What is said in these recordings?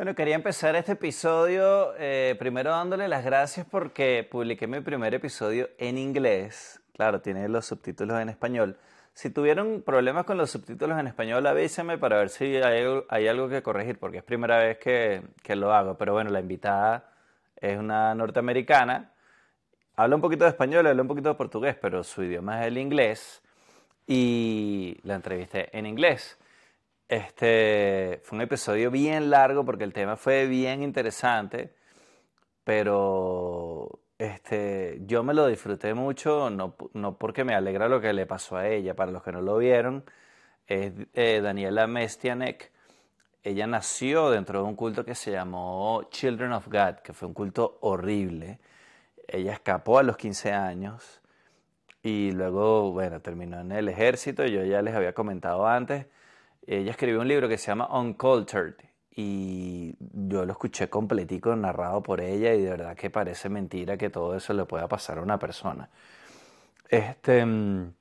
Bueno, quería empezar este episodio eh, primero dándole las gracias porque publiqué mi primer episodio en inglés. Claro, tiene los subtítulos en español. Si tuvieron problemas con los subtítulos en español, avísenme para ver si hay, algo que corregir, porque es primera vez que, que lo hago. Pero bueno, la invitada es una norteamericana. Habla un poquito de español, habla un poquito de portugués, pero su idioma es el inglés. Y la entrevisté en inglés. Este fue un episodio bien largo porque el tema fue bien interesante, pero este, yo me lo disfruté mucho, no, porque me alegra lo que le pasó a ella, para los que no lo vieron, es eh, Daniela Mestianek. Ella nació dentro de un culto que se llamó Children of God, que fue un culto horrible. Ella escapó a los 15 años y luego, bueno, terminó en el ejército. Yo ya les había comentado antes ella escribió un libro que se llama Uncultured y yo lo escuché completico narrado por ella y de verdad que parece mentira que todo eso le pueda pasar a una persona. Este, mm,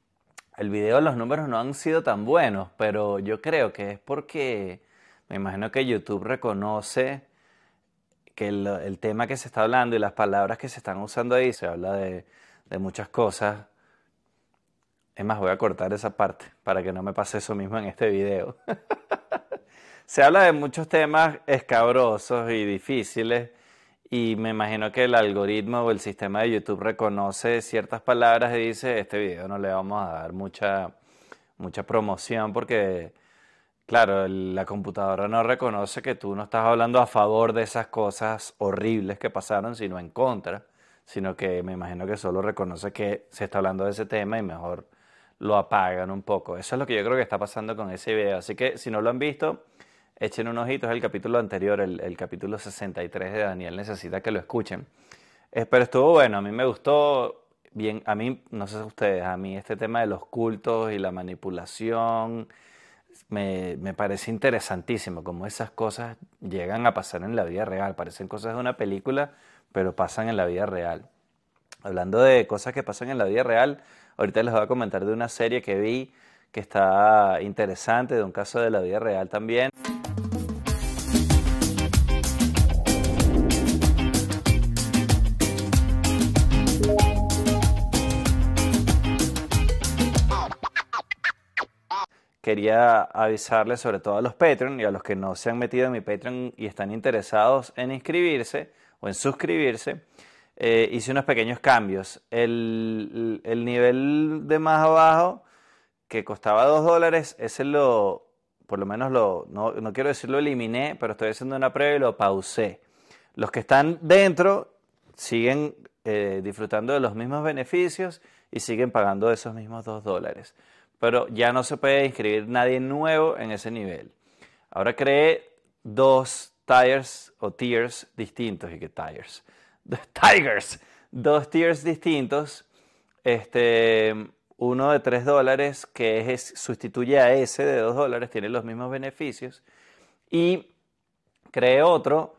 el video, los números no han sido tan buenos, pero yo creo que es porque me imagino que YouTube reconoce que el, tema que se está hablando y las palabras que se están usando ahí, se habla de, de muchas cosas es más, voy a cortar esa parte para que no me pase eso mismo en este video. Se habla de muchos temas escabrosos y difíciles y me imagino que el algoritmo o el sistema de YouTube reconoce ciertas palabras y dice, este video no le vamos a dar mucha, mucha promoción porque, claro, la computadora no reconoce que tú no estás hablando a favor de esas cosas horribles que pasaron, sino en contra, sino que me imagino que solo reconoce que se está hablando de ese tema y mejor lo apagan un poco. Eso es lo que yo creo que está pasando con ese video. Así que si no lo han visto, echen un ojito. Es el capítulo anterior, el, capítulo 63 de Daniel. Necesita que lo escuchen. Eh, pero estuvo bueno, a mí me gustó bien. A mí, no sé ustedes, a mí este tema de los cultos y la manipulación me, me parece interesantísimo. Cómo esas cosas llegan a pasar en la vida real. Parecen cosas de una película, pero pasan en la vida real. Hablando de cosas que pasan en la vida real, Ahorita les voy a comentar de una serie que vi que está interesante, de un caso de la vida real también. quería avisarles sobre todo a los Patreon y a los que no se han metido en mi Patreon y están interesados en inscribirse o en suscribirse, eh, hice unos pequeños cambios. El, nivel de más abajo, que costaba 2 dólares, ese lo, por lo menos lo, no, quiero decir lo eliminé, pero estoy haciendo una prueba y lo pausé. Los que están dentro siguen eh, disfrutando de los mismos beneficios y siguen pagando esos mismos 2 dólares. Pero ya no se puede inscribir nadie nuevo en ese nivel. Ahora creé dos tires o tiers distintos y que tires Tigers, dos tiers distintos. Este, uno de 3 dólares que es, sustituye a ese de 2 dólares, tiene los mismos beneficios. Y creé otro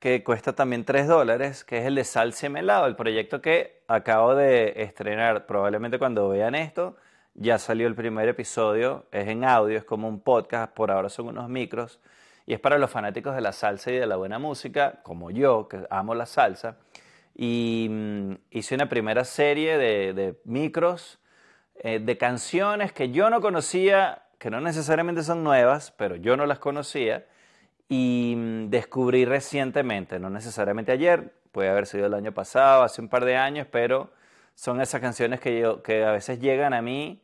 que cuesta también 3 dólares, que es el de Salsa Melado, el proyecto que acabo de estrenar. Probablemente cuando vean esto, ya salió el primer episodio, es en audio, es como un podcast, por ahora son unos micros, y es para los fanáticos de la salsa y de la buena música, como yo, que amo la salsa. Y mm, hice una primera serie de, micros, eh, de canciones que yo no conocía, que no necesariamente son nuevas, pero yo no las conocía, y mm, descubrí recientemente, no necesariamente ayer, puede haber sido el año pasado, hace un par de años, pero son esas canciones que, yo, que a veces llegan a mí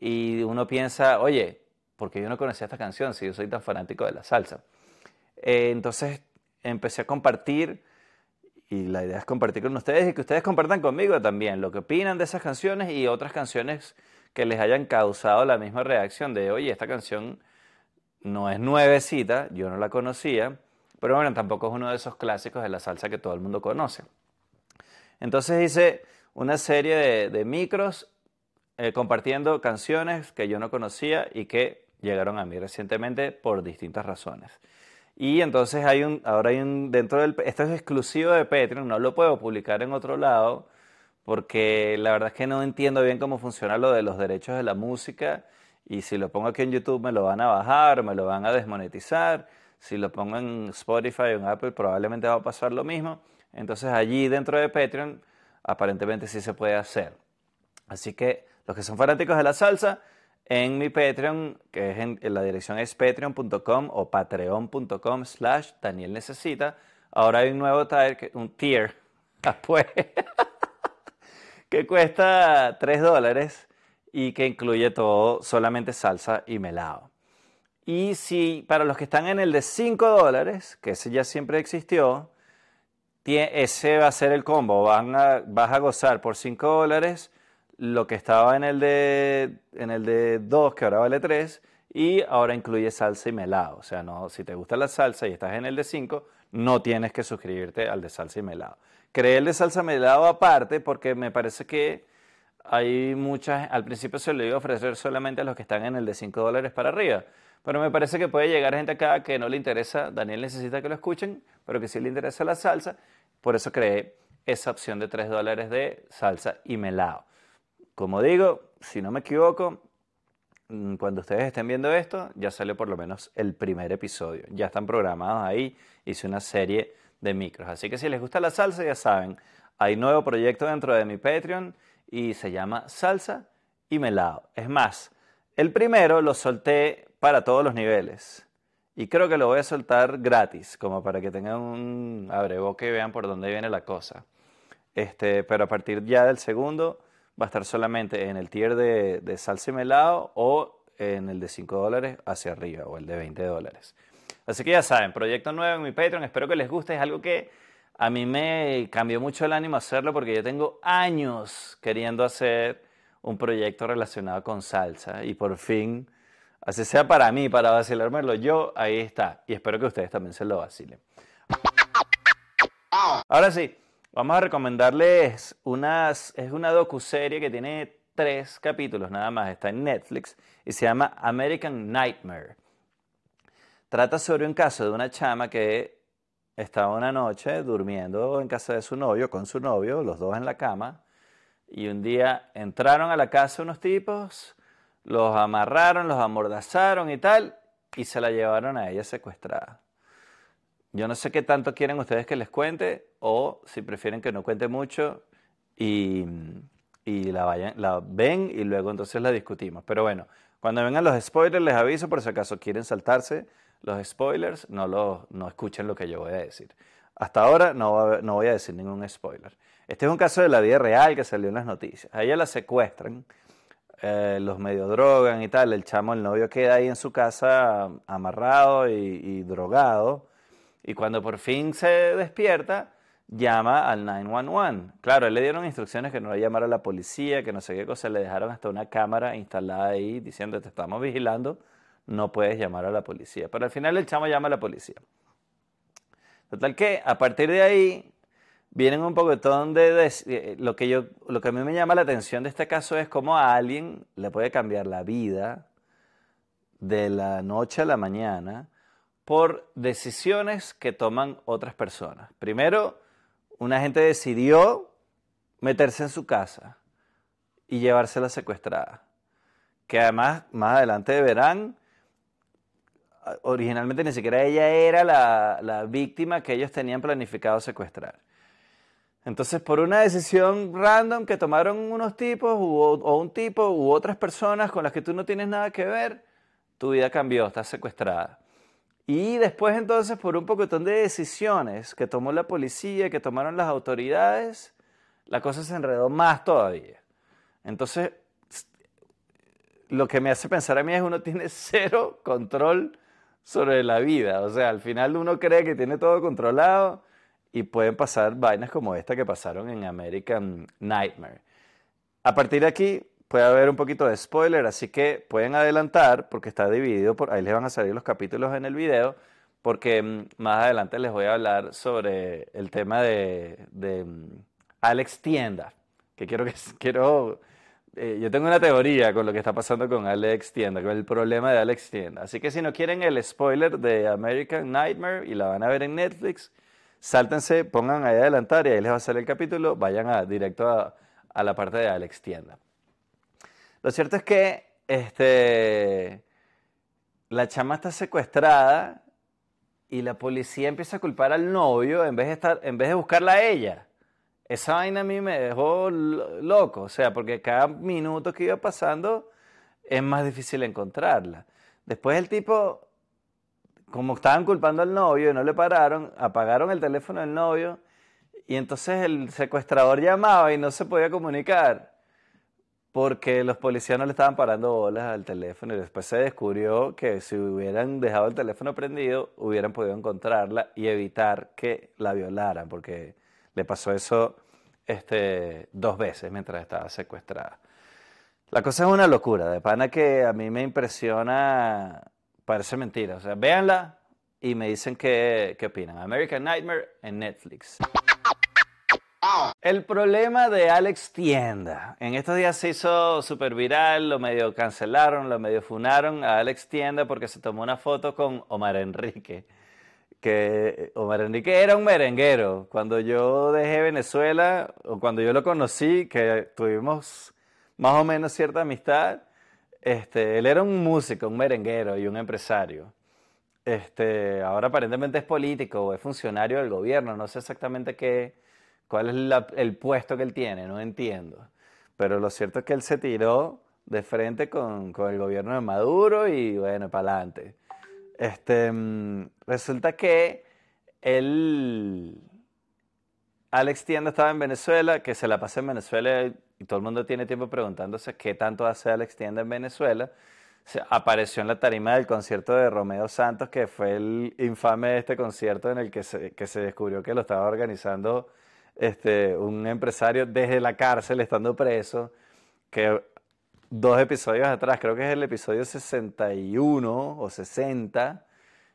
y uno piensa, oye, porque yo no conocía esta canción si yo soy tan fanático de la salsa. Eh, entonces empecé a compartir y la idea es compartir con ustedes y que ustedes compartan conmigo también lo que opinan de esas canciones y otras canciones que les hayan causado la misma reacción de, oye, esta canción no es nuevecita, yo no la conocía, pero bueno, tampoco es uno de esos clásicos de la salsa que todo el mundo conoce. Entonces hice una serie de, micros eh, compartiendo canciones que yo no conocía y que llegaron a mí recientemente por distintas razones. Y entonces hay un, ahora hay un, dentro del, esto es exclusivo de Patreon, no lo puedo publicar en otro lado, porque la verdad es que no entiendo bien cómo funciona lo de los derechos de la música, y si lo pongo aquí en YouTube me lo van a bajar, me lo van a desmonetizar. Si lo pongo en Spotify o en Apple, probablemente va a pasar lo mismo. Entonces allí dentro de Patreon, aparentemente sí se puede hacer. Así que los que son fanáticos de la salsa, en mi Patreon, que es en, la dirección es patreon.com o patreon.com slash Daniel Necesita, ahora hay un nuevo tier, un tier, después, que cuesta 3 dólares y que incluye todo, solamente salsa y melado. Y si para los que están en el de 5 dólares, que ese ya siempre existió, ese va a ser el combo. A, vas a gozar por 5 dólares lo que estaba en el de en el de 2, que ahora vale 3, y ahora incluye salsa y melado. O sea, no, si te gusta la salsa y estás en el de 5, no tienes que suscribirte al de salsa y melado. Creé el de salsa y melado aparte porque me parece que hay muchas, al principio se lo iba a ofrecer solamente a los que están en el de 5 dólares para arriba, pero me parece que puede llegar gente acá que no le interesa, Daniel necesita que lo escuchen, pero que sí le interesa la salsa, por eso creé esa opción de 3 dólares de salsa y melado. Como digo, si no me equivoco, mm, cuando ustedes estén viendo esto, ya salió por lo menos el primer episodio. Ya están programados ahí. Hice una serie de micros. Así que si les gusta la salsa, ya saben, hay nuevo proyecto dentro de mi Patreon y se llama Salsa y Melado. Es más, el primero lo solté para todos los niveles. Y creo que lo voy a soltar gratis, como para que tengan un abreboque y vean por dónde viene la cosa. Este, pero a partir ya del segundo va a estar solamente en el tier de, de salsa y melado o en el de 5 dólares hacia arriba o el de 20 dólares. Así que ya saben, proyecto nuevo en mi Patreon, espero que les guste, es algo que a mí me cambió mucho el ánimo hacerlo porque yo tengo años queriendo hacer un proyecto relacionado con salsa y por fin, así sea para mí, para vacilármelo yo, ahí está. Y espero que ustedes también se lo vacilen. Ahora sí, Vamos a recomendarles unas, es una docuserie que tiene tres capítulos nada más, está en Netflix y se llama American Nightmare. Trata sobre un caso de una chama que estaba una noche durmiendo en casa de su novio, con su novio, los dos en la cama, y un día entraron a la casa unos tipos, los amarraron, los amordazaron y tal, y se la llevaron a ella secuestrada. Yo no sé qué tanto quieren ustedes que les cuente o si prefieren que no cuente mucho y, la, vayan, la ven y luego entonces la discutimos. Pero bueno, cuando vengan los spoilers les aviso por si acaso quieren saltarse los spoilers, no, lo, no escuchen lo que yo voy a decir. Hasta ahora no, no voy a decir ningún spoiler. Este es un caso de la vida real que salió en las noticias. A ella la secuestran, eh, los medio drogan y tal. El chamo, el novio, queda ahí en su casa amarrado y drogado y cuando por fin se despierta, llama al 911. Claro, le dieron instrucciones que no le llamara a la policía, que no sé qué cosa, le dejaron hasta una cámara instalada ahí diciendo te estamos vigilando, no puedes llamar a la policía. Pero al final el chamo llama a la policía. Total que a partir de ahí vienen un poquitón de, de, lo que yo lo que a mí me llama la atención de este caso es cómo a alguien le puede cambiar la vida de la noche a la mañana por decisiones que toman otras personas. Primero, una gente decidió meterse en su casa y llevársela secuestrada. Que además, más adelante verán, originalmente ni siquiera ella era la, víctima que ellos tenían planificado secuestrar. Entonces, por una decisión random que tomaron unos tipos o un tipo u otras personas con las que tú no tienes nada que ver, tu vida cambió, estás secuestrada. Y después entonces por un poquitón de decisiones que tomó la policía, que tomaron las autoridades, la cosa se enredó más todavía. Entonces, lo que me hace pensar a mí es uno tiene cero control sobre la vida. O sea, al final uno cree que tiene todo controlado y pueden pasar vainas como esta que pasaron en American Nightmare. A partir de aquí, puede haber un poquito de spoiler, así que pueden adelantar porque está dividido, por ahí les van a salir los capítulos en el video, porque mm, más adelante les voy a hablar sobre el tema de, mm, Alex Tienda, que quiero que quiero eh, yo tengo una teoría con lo que está pasando con Alex Tienda, con el problema de Alex Tienda. Así que si no quieren el spoiler de American Nightmare y la van a ver en Netflix, sáltense, pongan ahí adelantar y ahí les va a salir el capítulo, vayan a, directo a la parte de Alex Tienda. Lo cierto es que este, la chama está secuestrada y la policía empieza a culpar al novio en vez de, estar, en vez de buscarla a ella. Esa vaina a mí me dejó loco, o sea, porque cada minuto que iba pasando es más difícil encontrarla. Después el tipo, como estaban culpando al novio y no le pararon, apagaron el teléfono del novio y entonces el secuestrador llamaba y no se podía comunicar porque los policías no le estaban parando bolas al teléfono y después se descubrió que si hubieran dejado el teléfono prendido hubieran podido encontrarla y evitar que la violaran porque le pasó eso este, dos veces mientras estaba secuestrada. La cosa es una locura, de pana que a mí me impresiona, parece mentira, o sea, véanla y me dicen qué, qué opinan. American Nightmare en Netflix. El problema de Alex Tienda. En estos días se hizo súper viral, lo medio cancelaron, lo medio funaron a Alex Tienda porque se tomó una foto con Omar Enrique. Que Omar Enrique era un merenguero. Cuando yo dejé Venezuela, o cuando yo lo conocí, que tuvimos más o menos cierta amistad, este, él era un músico, un merenguero y un empresario. Este, ahora aparentemente es político o es funcionario del gobierno, no sé exactamente qué ¿Cuál es el puesto que él tiene? No entiendo. Pero lo cierto es que él se tiró de frente con, el gobierno de Maduro y bueno, para adelante. Este, mm, resulta que él, Alex Tienda estaba en Venezuela, que se la pasó en Venezuela y todo el mundo tiene tiempo preguntándose qué tanto hace Alex Tienda en Venezuela. Apareció en la tarima del concierto de Romeo Santos, que fue el infame de este concierto en el que se, que se descubrió que lo estaba organizando este, un empresario desde la cárcel, estando preso, que dos episodios atrás, creo que es el episodio 61 o 60,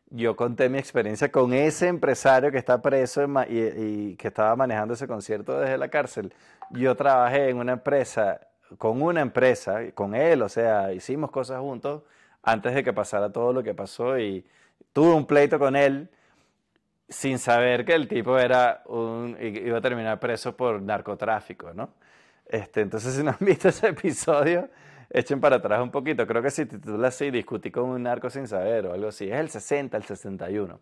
yo conté mi experiencia con ese empresario que está preso y, que estaba manejando ese concierto desde la cárcel. Yo trabajé en una empresa, con una empresa, con él, o sea, hicimos cosas juntos antes de que pasara todo lo que pasó y tuve un pleito con él sin saber que el tipo era un, iba a terminar preso por narcotráfico, ¿no? Este, entonces, si no han visto ese episodio, echen para atrás un poquito. Creo que si titula así, discutí con un narco sin saber o algo así. Es el 60, el 61.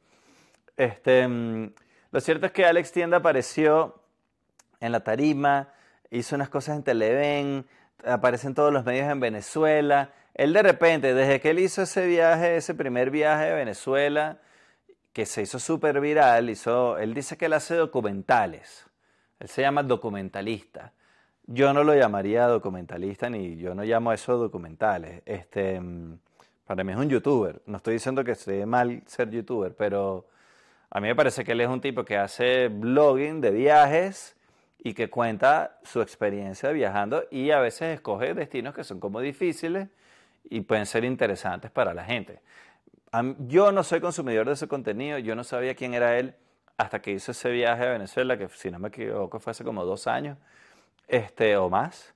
Este, mm, lo cierto es que Alex Tienda apareció en la tarima, hizo unas cosas en Televen, aparece en todos los medios en Venezuela. Él de repente, desde que él hizo ese viaje, ese primer viaje a Venezuela, se hizo súper viral, hizo, él dice que él hace documentales, él se llama documentalista. Yo no lo llamaría documentalista ni yo no llamo eso documentales. Este, para mí es un youtuber. No estoy diciendo que esté mal ser youtuber, pero a mí me parece que él es un tipo que hace blogging de viajes y que cuenta su experiencia viajando y a veces escoge destinos que son como difíciles y pueden ser interesantes para la gente yo no soy consumidor de ese contenido, yo no sabía quién era él hasta que hizo ese viaje a Venezuela, que si no me equivoco fue hace como dos años este, o más.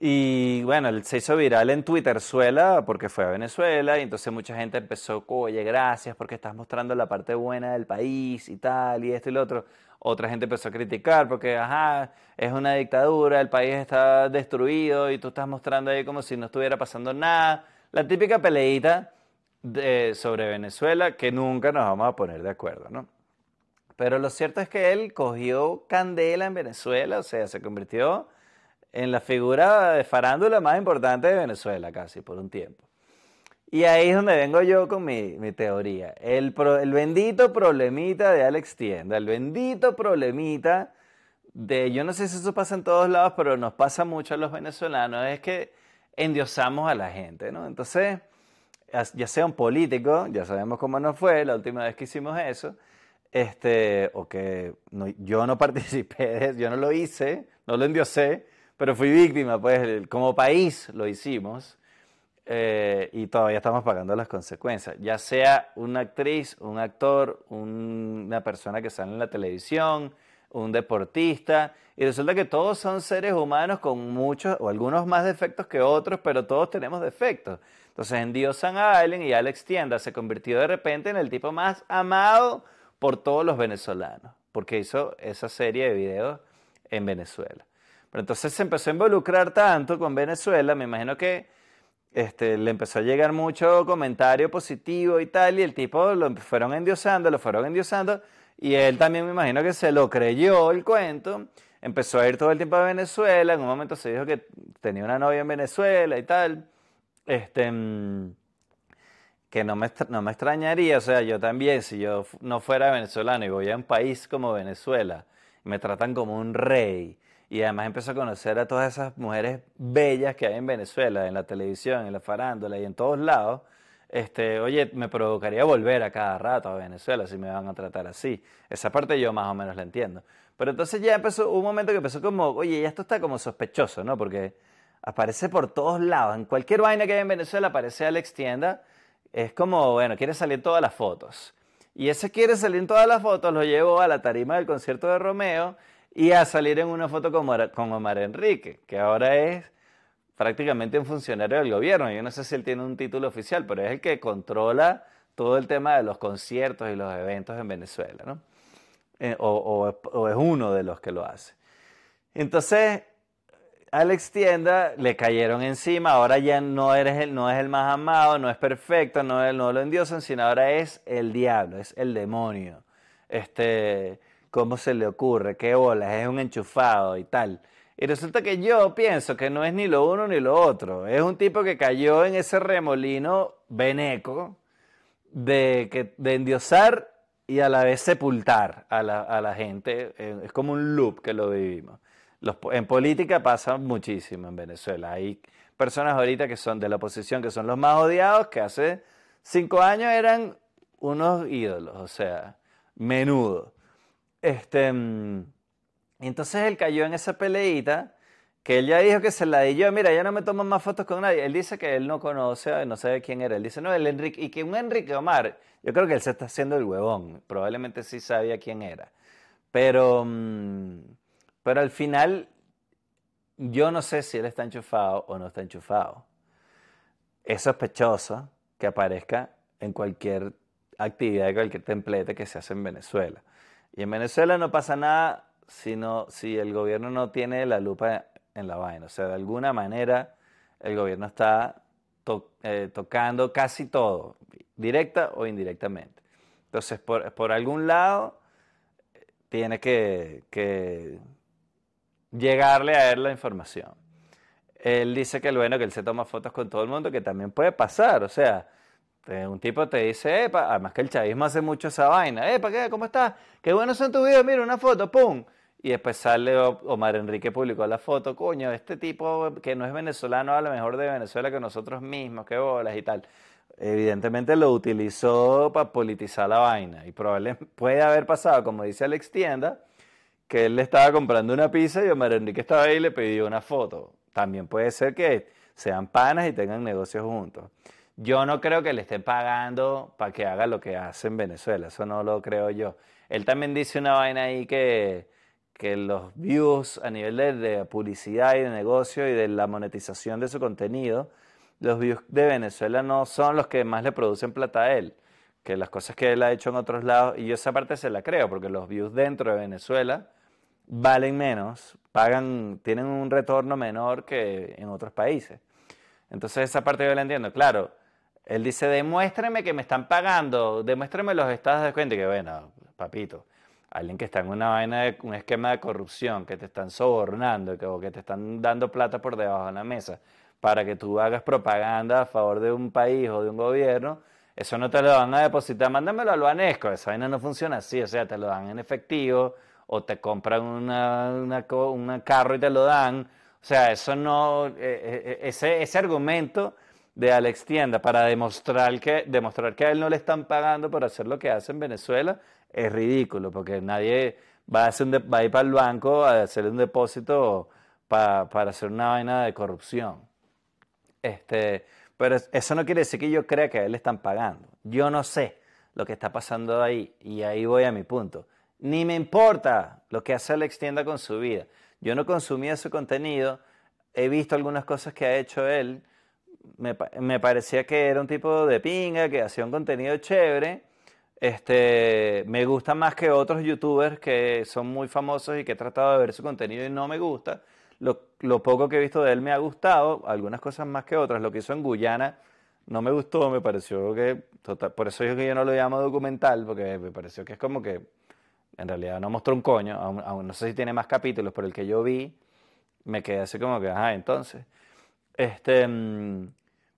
Y bueno, se hizo viral en Twitterzuela porque fue a Venezuela y entonces mucha gente empezó, oye, gracias porque estás mostrando la parte buena del país y tal y esto y lo otro. Otra gente empezó a criticar porque, ajá, es una dictadura, el país está destruido y tú estás mostrando ahí como si no estuviera pasando nada. La típica peleita sobre Venezuela que nunca nos vamos a poner de acuerdo, ¿no? Pero lo cierto es que él cogió candela en Venezuela, o sea, se convirtió en la figura de farándula más importante de Venezuela casi por un tiempo. Y ahí es donde vengo yo con mi, mi teoría. El, el bendito problemita de Alex Tienda, el bendito problemita de, yo no sé si eso pasa en todos lados, pero nos pasa mucho a los venezolanos, es que endiosamos a la gente, ¿no? Entonces ya sea un político, ya sabemos cómo nos fue la última vez que hicimos eso, este, o que yo no participé, yo no lo hice, no lo endiosé, pero fui víctima, pues como país lo hicimos eh, y todavía estamos pagando las consecuencias, ya sea una actriz, un actor, una persona que sale en la televisión, un deportista, y resulta que todos son seres humanos con muchos o algunos más defectos que otros, pero todos tenemos defectos. Entonces en Dios San Allen y Alex Tienda se convirtió de repente en el tipo más amado por todos los venezolanos, porque hizo esa serie de videos en Venezuela. Pero entonces se empezó a involucrar tanto con Venezuela, me imagino que este, le empezó a llegar mucho comentario positivo y tal, y el tipo lo fueron endiosando, lo fueron endiosando, y él también me imagino que se lo creyó el cuento, empezó a ir todo el tiempo a Venezuela, en un momento se dijo que tenía una novia en Venezuela y tal, este, mm, que no me, no me extrañaría, o sea, yo también, si yo no fuera venezolano y voy a un país como Venezuela, me tratan como un rey, y además empezó a conocer a todas esas mujeres bellas que hay en Venezuela, en la televisión, en la farándula y en todos lados. Este, oye, me provocaría volver a cada rato a Venezuela si me van a tratar así. Esa parte yo más o menos la entiendo. Pero entonces ya empezó, un momento que empezó como, oye, ya esto está como sospechoso, ¿no? Porque aparece por todos lados. En cualquier vaina que hay en Venezuela aparece Alex Tienda. Es como, bueno, quiere salir todas las fotos. Y ese quiere salir en todas las fotos, lo llevo a la tarima del concierto de Romeo y a salir en una foto con, con Omar Enrique, que ahora es prácticamente un funcionario del gobierno. Yo no sé si él tiene un título oficial, pero es el que controla todo el tema de los conciertos y los eventos en Venezuela, ¿no? Eh, o, es uno de los que lo hace. Entonces, Alex Tienda le cayeron encima, ahora ya no, eres el, no es el más amado, no es perfecto, no, no lo endiosan, sino ahora es el diablo, es el demonio. Este, ¿Cómo se le ocurre? ¿Qué bolas? Es un enchufado y tal. Y resulta que yo pienso que no es ni lo uno ni lo otro. Es un tipo que cayó en ese remolino veneco de, de endiosar y a la vez sepultar a la, gente. Eh, es como un loop que lo vivimos. en política pasa muchísimo en Venezuela. Hay personas ahorita que son de la oposición, que son los más odiados, que hace cinco años eran unos ídolos, o sea, menudo. Este, entonces él cayó en esa peleita que él ya dijo que se la di yo, mira, ya no me tomo más fotos con nadie. Él dice que él no conoce, no sabe quién era. Él dice, no, el Enrique, y que un Enrique Omar, yo creo que él se está haciendo el huevón, probablemente sí sabía quién era. Pero, mm, pero al final, yo no sé si él está enchufado o no está enchufado. Es sospechoso que aparezca en cualquier actividad, cualquier templete que se hace en Venezuela. Y en Venezuela no pasa nada sino, si el gobierno no tiene la lupa en la vaina. O sea, de alguna manera el gobierno está eh, tocando casi todo, directa o indirectamente. Entonces, por, algún lado, tiene que, que, llegarle a él la información. Él dice que bueno, que él se toma fotos con todo el mundo, que también puede pasar. O sea, un tipo te dice, epa, además que el chavismo hace mucho esa vaina, epa, ¿qué? ¿Cómo estás? Qué buenos son tus videos, mira una foto, ¡pum! Y después sale Omar Enrique publicó la foto, coño, este tipo que no es venezolano a lo mejor de Venezuela que nosotros mismos, qué bolas y tal. Evidentemente lo utilizó para politizar la vaina y probablemente puede haber pasado, como dice Alex Tienda, que él le estaba comprando una pizza y Omar Enrique estaba ahí y le pidió una foto. También puede ser que sean panas y tengan negocios juntos. Yo no creo que le estén pagando para que haga lo que hace en Venezuela, eso no lo creo yo. Él también dice una vaina ahí que, que los views a nivel de, publicidad y de negocio y de la monetización de su contenido, los views de Venezuela no son los que más le producen plata a él, que las cosas que él ha hecho en otros lados, y yo esa parte se la creo, porque los views dentro de Venezuela valen menos, pagan, tienen un retorno menor que en otros países. Entonces esa parte yo la entiendo, claro él dice, demuéstreme que me están pagando, demuéstreme los estados de cuenta. Y que bueno, papito, alguien que está en una vaina de un esquema de corrupción, que te están sobornando que, o que te están dando plata por debajo de la mesa para que tú hagas propaganda a favor de un país o de un gobierno, eso no te lo van a depositar, mándamelo al banesco, esa vaina no funciona así, o sea, te lo dan en efectivo o te compran una, una, carro y te lo dan, o sea, eso no, eh, eh, ese, ese argumento de Alex Tienda para demostrar que, demostrar que a él no le están pagando por hacer lo que hace en Venezuela es ridículo, porque nadie va a, hacer va a ir para el banco a hacer un depósito para, para hacer una vaina de corrupción. Este, pero eso no quiere decir que yo crea que a él le están pagando. Yo no sé lo que está pasando ahí y ahí voy a mi punto. Ni me importa lo que hace Alex Tienda con su vida. Yo no consumía su contenido, he visto algunas cosas que ha hecho él, me, parecía que era un tipo de pinga, que hacía un contenido chévere. Este, me gusta más que otros youtubers que son muy famosos y que he tratado de ver su contenido y no me gusta. Lo, poco que he visto de él me ha gustado, algunas cosas más que otras. Lo que hizo en Guyana no me gustó, me pareció que, por eso es yo no lo llamo documental, porque me pareció que es como que en realidad no mostró un coño, aún, no sé si tiene más capítulos, pero el que yo vi me quedé así como que, ajá, entonces. Este, mm,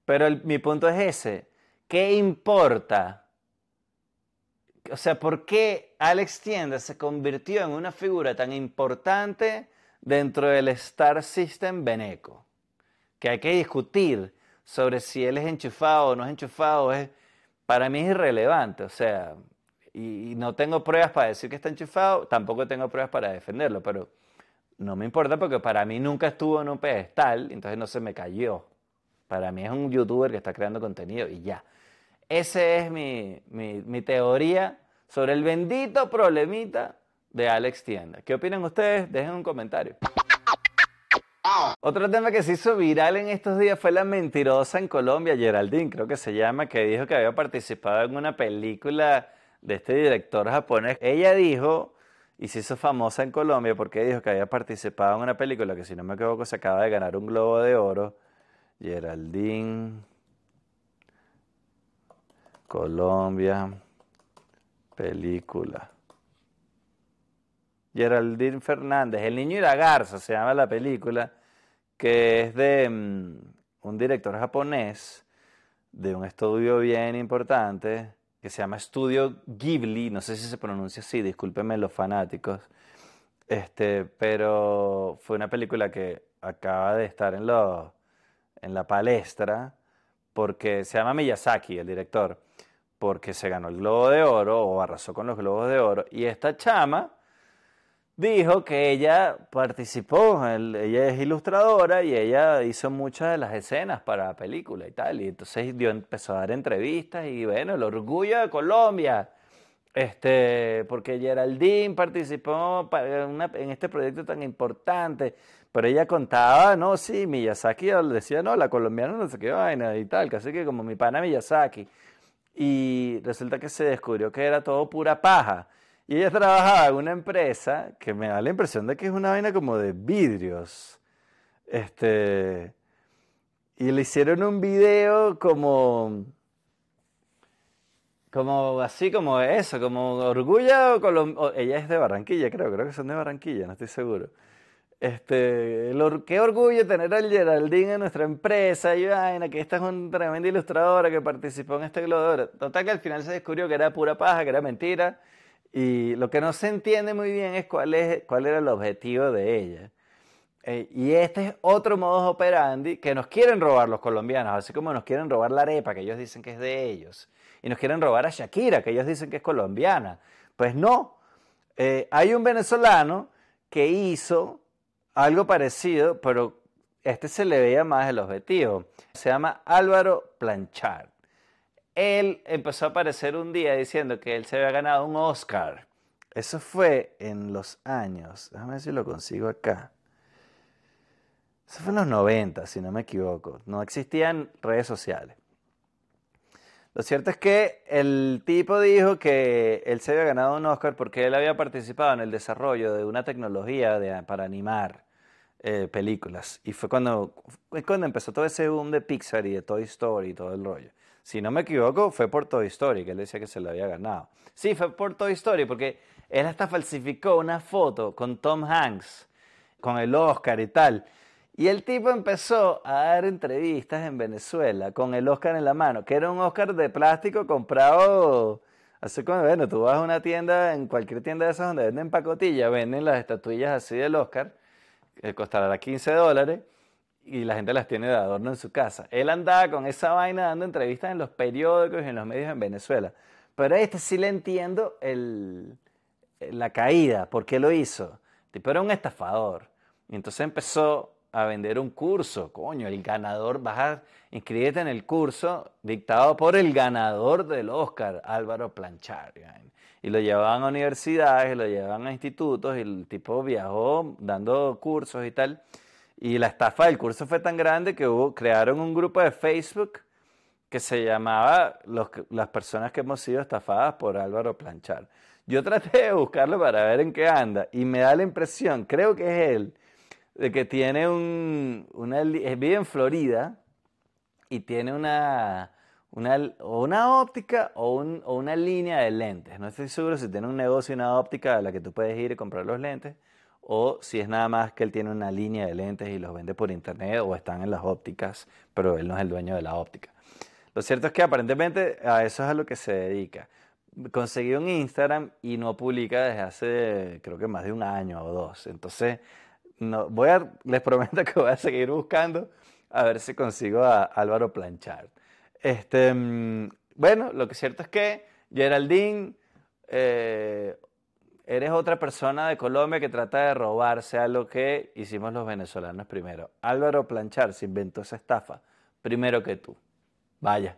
pero mi punto es ese, ¿qué importa? O sea, ¿por qué Alex Tienda se convirtió en una figura tan importante dentro del Star System Beneco? Que hay que discutir sobre si él es enchufado o no es enchufado, es, para mí es irrelevante. O sea, y, no tengo pruebas para decir que está enchufado, tampoco tengo pruebas para defenderlo, pero no me importa porque para mí nunca estuvo en un pedestal, entonces no se me cayó. Para mí es un youtuber que está creando contenido y ya. Esa es mi, mi teoría sobre el bendito problemita de Alex Tienda. ¿Qué opinan ustedes? Dejen un comentario. Otro tema que se hizo viral en estos días fue la mentirosa en Colombia, Geraldine, creo que se llama, que dijo que había participado en una película de este director japonés. Ella dijo, y se hizo famosa en Colombia porque dijo que había participado en una película que si no me equivoco se acaba de ganar un globo de oro. Geraldine, Colombia, película. Geraldine Fernández, El niño y la garza se llama la película, que es de mm, un director japonés de un estudio bien importante que se llama Estudio Ghibli, no sé si se pronuncia así, discúlpenme los fanáticos, este, pero fue una película que acaba de estar en, lo, en la palestra porque se llama Miyazaki, el director, porque se ganó el Globo de Oro o arrasó con los Globos de Oro, y esta chama dijo que ella participó, ella es ilustradora y ella hizo muchas de las escenas para la película y tal, y entonces empezó a dar entrevistas y bueno, el orgullo de Colombia, este, porque Geraldine participó en, este proyecto tan importante, pero ella contaba, no, sí, Miyazaki decía, no, la colombiana no sé qué vaina y tal, casi que como mi pana Miyazaki, y resulta que se descubrió que era todo pura paja y ella trabajaba en una empresa que me da la impresión de que es una vaina como de vidrios. Este. Y le hicieron un video como. Como así, como eso, como orgullo. ella es de Barranquilla, creo, creo que son de Barranquilla, no estoy seguro. Este, qué orgullo tener al Geraldine en nuestra empresa y vaina, que esta es una tremenda ilustradora que participó en este globo Total que al final se descubrió que era pura paja, que era mentira y lo que no se entiende muy bien es cuál, es, cuál era el objetivo de ella. Eh, y este es otro modo operandi que nos quieren robar los colombianos, así como nos quieren robar la arepa, que ellos dicen que es de ellos. Y nos quieren robar a Shakira, que ellos dicen que es colombiana. Pues no. Eh, hay un venezolano que hizo algo parecido, pero este se le veía más el objetivo. Se llama Álvaro Planchard él empezó a aparecer un día diciendo que él se había ganado un Oscar. Eso fue en los años, déjame ver si lo consigo acá. Eso fue en los 90, si no me equivoco. No existían redes sociales. Lo cierto es que el tipo dijo que él se había ganado un Oscar porque él había participado en el desarrollo de una tecnología para animar eh, películas. Y fue cuando, cuando empezó todo ese boom de Pixar y de Toy Story y todo el rollo. Si no me equivoco, fue por Toy Story, que él decía que se lo había ganado. Sí, fue por Toy Story, porque él hasta falsificó una foto con Tom Hanks, con el Oscar y tal. Y el tipo empezó a dar entrevistas en Venezuela con el Oscar en la mano, que era un Oscar de plástico comprado. Así como, bueno, tú vas a una tienda, en cualquier tienda de esas donde venden pacotilla, venden las estatuillas así del Oscar, que costará 15 dólares y la gente las tiene de adorno en su casa. Él andaba con esa vaina dando entrevistas en los periódicos y en los medios en Venezuela. Pero a este sí le entiendo el, la caída, por qué lo hizo. Tipo era un estafador. Y entonces empezó a vender un curso. Coño, el ganador, vas a inscribirte en el curso dictado por el ganador del Oscar, Álvaro Planchar. Y lo llevaban a universidades, lo llevaban a institutos, y el tipo viajó dando cursos y tal. Y la estafa del curso fue tan grande que crearon un grupo de Facebook que se llamaba Las personas que hemos sido estafadas por Álvaro Planchar. Yo traté de buscarlo para ver en qué anda y me da la impresión, creo que es él, de que tiene un, una, vive en Florida y tiene una, una, o una óptica o, una línea de lentes. No estoy seguro si tiene un negocio y una óptica a la que tú puedes ir y comprar los lentes o si es nada más que él tiene una línea de lentes y los vende por internet o están en las ópticas, pero él no es el dueño de la óptica. Lo cierto es que aparentemente a eso es a lo que se dedica. Conseguí un Instagram y no publica desde hace creo que más de un año o dos. Entonces no, voy a, les prometo que voy a seguir buscando a ver si consigo a Álvaro Planchard. Este, mm, bueno, lo que cierto es que Geraldine, eh, eres otra persona de Colombia que trata de robarse a lo que hicimos los venezolanos primero. Álvaro Planchard se inventó esa estafa primero que tú. Vaya.